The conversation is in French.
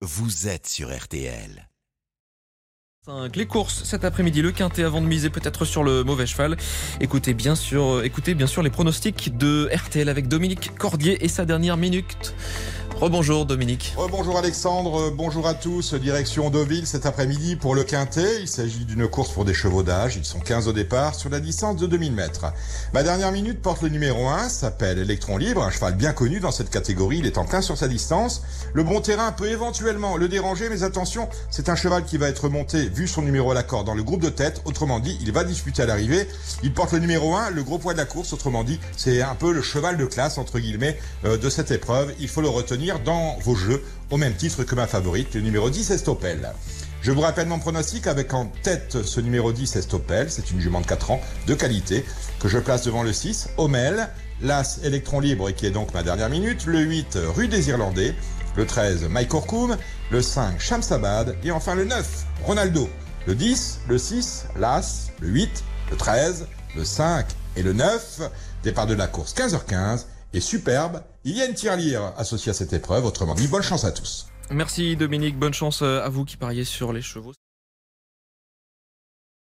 vous êtes sur RTL. 5. Les courses cet après-midi, le quintet avant de miser peut-être sur le mauvais cheval. Écoutez bien sûr, euh, écoutez bien sûr les pronostics de RTL avec Dominique Cordier et sa dernière minute. Rebonjour Dominique. Bonjour Alexandre, bonjour à tous. Direction Deauville cet après-midi pour le Quintet. Il s'agit d'une course pour des chevaux d'âge. Ils sont 15 au départ sur la distance de 2000 mètres. Ma dernière minute porte le numéro 1, s'appelle Electron Libre, un cheval bien connu dans cette catégorie. Il est en plein sur sa distance. Le bon terrain peut éventuellement le déranger, mais attention, c'est un cheval qui va être monté, vu son numéro à l'accord, dans le groupe de tête. Autrement dit, il va disputer à l'arrivée. Il porte le numéro 1, le gros poids de la course. Autrement dit, c'est un peu le cheval de classe, entre guillemets, euh, de cette épreuve. Il faut le retenir dans vos jeux, au même titre que ma favorite, le numéro 10 Estopel. Je vous rappelle mon pronostic avec en tête ce numéro 10 Estopel, c'est une jument de 4 ans, de qualité, que je place devant le 6, Homel, l'As Electron Libre, qui est donc ma dernière minute, le 8 Rue des Irlandais, le 13 Mike Orkoum, le 5 Shamsabad, et enfin le 9 Ronaldo. Le 10, le 6, l'As, le 8, le 13, le 5 et le 9, départ de la course 15h15, et superbe, il y a une tirelire associée à cette épreuve, autrement dit, bonne chance à tous. Merci Dominique, bonne chance euh, à vous qui pariez sur les chevaux.